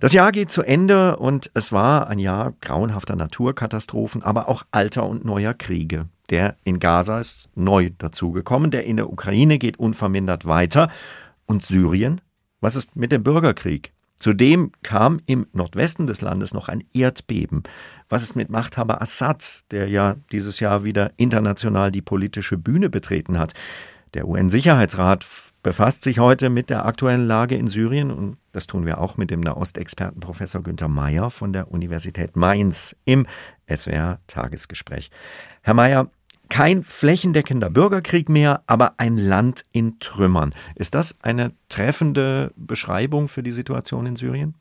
Das Jahr geht zu Ende und es war ein Jahr grauenhafter Naturkatastrophen, aber auch alter und neuer Kriege. Der in Gaza ist neu dazugekommen, der in der Ukraine geht unvermindert weiter. Und Syrien? Was ist mit dem Bürgerkrieg? Zudem kam im Nordwesten des Landes noch ein Erdbeben. Was ist mit Machthaber Assad, der ja dieses Jahr wieder international die politische Bühne betreten hat? Der UN-Sicherheitsrat befasst sich heute mit der aktuellen Lage in Syrien und das tun wir auch mit dem Nahostexperten Professor Günther Mayer von der Universität Mainz im SWR Tagesgespräch. Herr Mayer, kein flächendeckender Bürgerkrieg mehr, aber ein Land in Trümmern. Ist das eine treffende Beschreibung für die Situation in Syrien?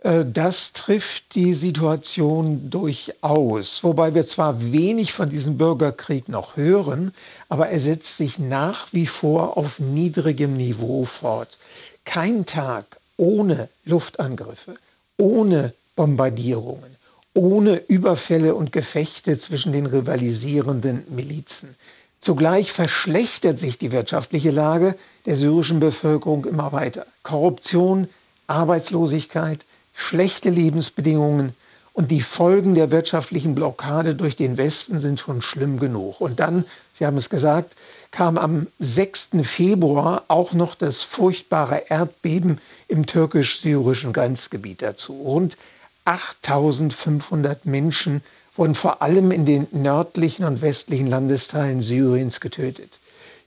Äh, das trifft die Situation durchaus, wobei wir zwar wenig von diesem Bürgerkrieg noch hören, aber er setzt sich nach wie vor auf niedrigem Niveau fort. Kein Tag ohne Luftangriffe, ohne Bombardierungen, ohne Überfälle und Gefechte zwischen den rivalisierenden Milizen. Zugleich verschlechtert sich die wirtschaftliche Lage der syrischen Bevölkerung immer weiter. Korruption, Arbeitslosigkeit, schlechte Lebensbedingungen und die Folgen der wirtschaftlichen Blockade durch den Westen sind schon schlimm genug. Und dann, Sie haben es gesagt, kam am 6. Februar auch noch das furchtbare Erdbeben im türkisch-syrischen Grenzgebiet dazu. Rund 8500 Menschen wurden vor allem in den nördlichen und westlichen Landesteilen Syriens getötet.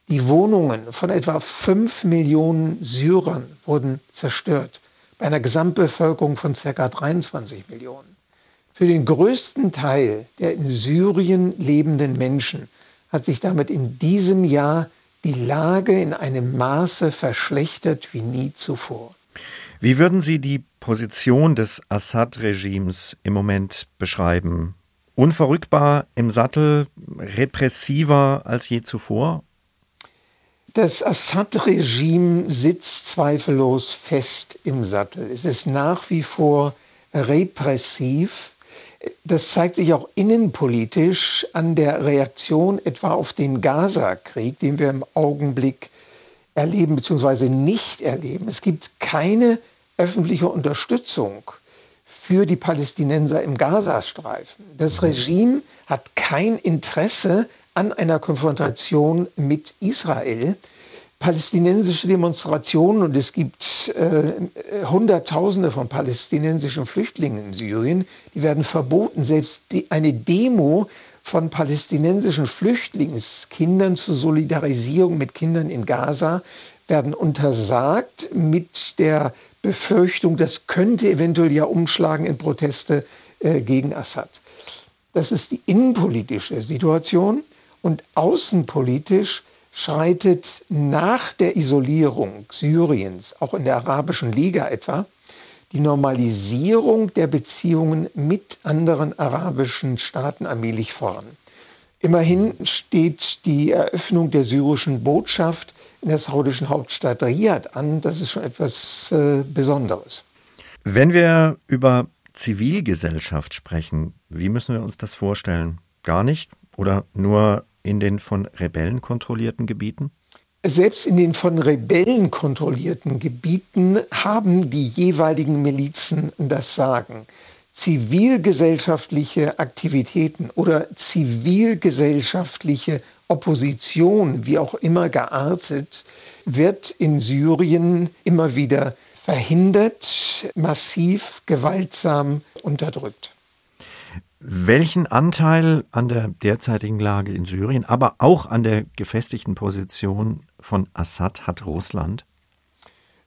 Die Wohnungen von etwa 5 Millionen Syrern wurden zerstört bei einer Gesamtbevölkerung von ca. 23 Millionen. Für den größten Teil der in Syrien lebenden Menschen hat sich damit in diesem Jahr die Lage in einem Maße verschlechtert wie nie zuvor. Wie würden Sie die Position des Assad-Regimes im Moment beschreiben? Unverrückbar im Sattel, repressiver als je zuvor das Assad-Regime sitzt zweifellos fest im Sattel. Es ist nach wie vor repressiv. Das zeigt sich auch innenpolitisch an der Reaktion etwa auf den Gaza-Krieg, den wir im Augenblick erleben bzw. nicht erleben. Es gibt keine öffentliche Unterstützung für die Palästinenser im Gazastreifen. Das Regime hat kein Interesse an einer Konfrontation mit Israel. Palästinensische Demonstrationen und es gibt äh, Hunderttausende von palästinensischen Flüchtlingen in Syrien, die werden verboten. Selbst die, eine Demo von palästinensischen Flüchtlingskindern zur Solidarisierung mit Kindern in Gaza werden untersagt mit der Befürchtung, das könnte eventuell ja umschlagen in Proteste äh, gegen Assad. Das ist die innenpolitische Situation. Und außenpolitisch schreitet nach der Isolierung Syriens, auch in der Arabischen Liga etwa, die Normalisierung der Beziehungen mit anderen arabischen Staaten allmählich voran. Immerhin steht die Eröffnung der syrischen Botschaft in der saudischen Hauptstadt Riyadh an. Das ist schon etwas äh, Besonderes. Wenn wir über Zivilgesellschaft sprechen, wie müssen wir uns das vorstellen? Gar nicht? Oder nur in den von Rebellen kontrollierten Gebieten? Selbst in den von Rebellen kontrollierten Gebieten haben die jeweiligen Milizen das Sagen. Zivilgesellschaftliche Aktivitäten oder zivilgesellschaftliche Opposition, wie auch immer geartet, wird in Syrien immer wieder verhindert, massiv, gewaltsam unterdrückt. Welchen Anteil an der derzeitigen Lage in Syrien, aber auch an der gefestigten Position von Assad hat Russland?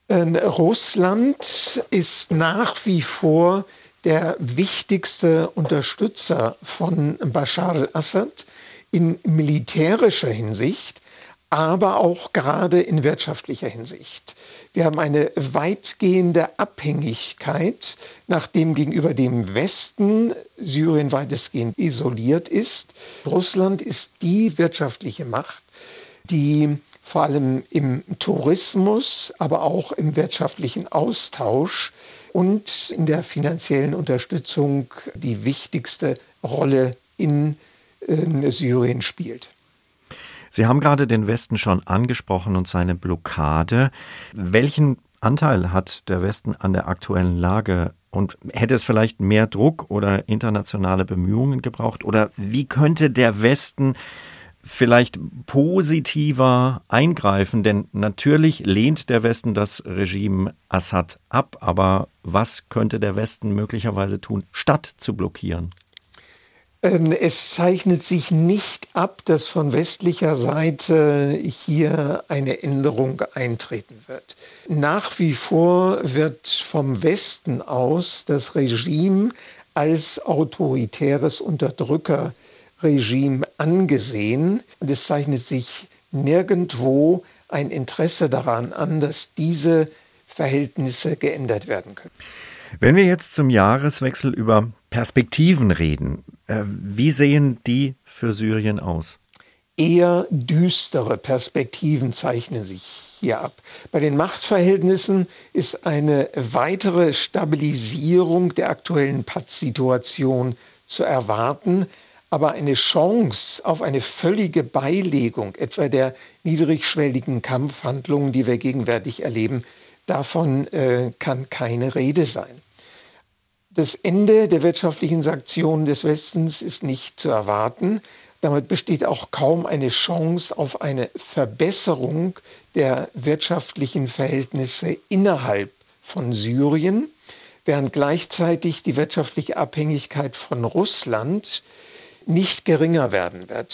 Ähm, Russland ist nach wie vor der wichtigste Unterstützer von Bashar al-Assad in militärischer Hinsicht, aber auch gerade in wirtschaftlicher Hinsicht. Wir haben eine weitgehende Abhängigkeit, nachdem gegenüber dem Westen Syrien weitestgehend isoliert ist. Russland ist die wirtschaftliche Macht, die vor allem im Tourismus, aber auch im wirtschaftlichen Austausch und in der finanziellen Unterstützung die wichtigste Rolle in äh, Syrien spielt. Sie haben gerade den Westen schon angesprochen und seine Blockade. Welchen Anteil hat der Westen an der aktuellen Lage Und hätte es vielleicht mehr Druck oder internationale Bemühungen gebraucht? Oder wie könnte der Westen vielleicht positiver eingreifen? Denn natürlich lehnt der Westen das Regime Assad ab, aber was könnte der Westen möglicherweise tun, statt zu blockieren? Ähm, es zeichnet sich nicht ab, dass von westlicher Seite hier eine Änderung eintreten wird. Nach wie vor wird vom Westen aus das Regime als autoritäres Unterdrücker Regime angesehen und es zeichnet sich nirgendwo ein Interesse daran an, dass diese Verhältnisse geändert werden können. Wenn wir jetzt zum Jahreswechsel über Perspektiven reden, wie sehen die für Syrien aus? Eher düstere Perspektiven zeichnen sich hier ab. Bei den Machtverhältnissen ist eine weitere Stabilisierung der aktuellen Pattsituation zu erwarten aber eine Chance auf eine völlige Beilegung etwa der niedrigschwelligen Kampfhandlungen, die wir gegenwärtig erleben, davon äh, kann keine Rede sein. Das Ende der wirtschaftlichen Sanktionen des Westens ist nicht zu erwarten. Damit besteht auch kaum eine Chance auf eine Verbesserung der wirtschaftlichen Verhältnisse innerhalb von Syrien, während gleichzeitig die wirtschaftliche Abhängigkeit von Russland nicht geringer werden wird.